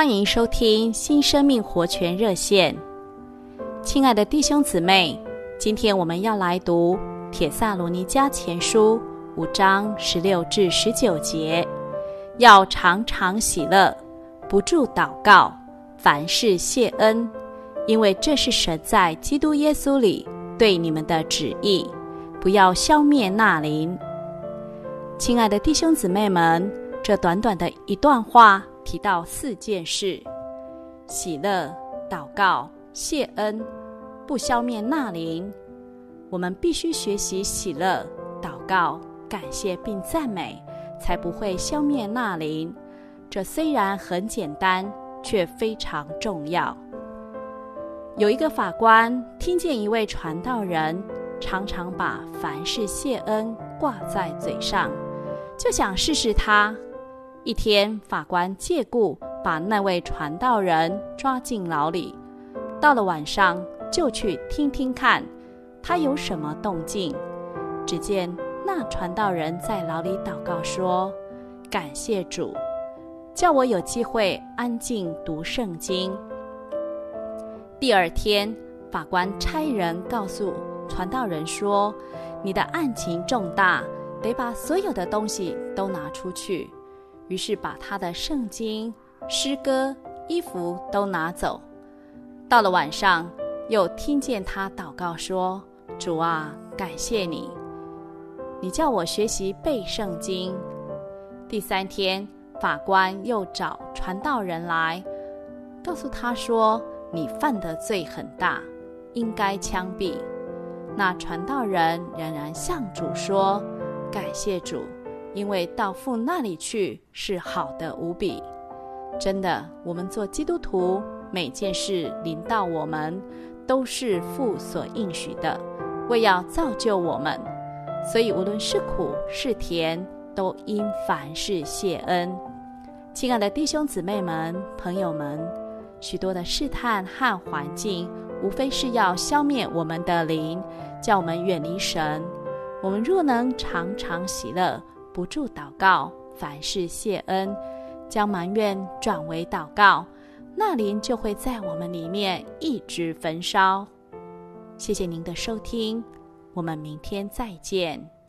欢迎收听新生命活泉热线，亲爱的弟兄姊妹，今天我们要来读《铁萨罗尼迦前书》五章十六至十九节，要常常喜乐，不住祷告，凡事谢恩，因为这是神在基督耶稣里对你们的旨意，不要消灭那灵。亲爱的弟兄姊妹们，这短短的一段话。提到四件事：喜乐、祷告、谢恩，不消灭那灵。我们必须学习喜乐、祷告、感谢并赞美，才不会消灭那灵。这虽然很简单，却非常重要。有一个法官听见一位传道人常常把凡事谢恩挂在嘴上，就想试试他。一天，法官借故把那位传道人抓进牢里。到了晚上，就去听听看，他有什么动静。只见那传道人在牢里祷告说：“感谢主，叫我有机会安静读圣经。”第二天，法官差人告诉传道人说：“你的案情重大，得把所有的东西都拿出去。”于是把他的圣经、诗歌、衣服都拿走。到了晚上，又听见他祷告说：“主啊，感谢你，你叫我学习背圣经。”第三天，法官又找传道人来，告诉他说：“你犯的罪很大，应该枪毙。”那传道人仍然向主说：“感谢主。”因为到父那里去是好的无比，真的，我们做基督徒，每件事临到我们，都是父所应许的，为要造就我们。所以无论是苦是甜，都因凡事谢恩。亲爱的弟兄姊妹们、朋友们，许多的试探和环境，无非是要消灭我们的灵，叫我们远离神。我们若能常常喜乐。不住祷告，凡事谢恩，将埋怨转为祷告，那灵就会在我们里面一直焚烧。谢谢您的收听，我们明天再见。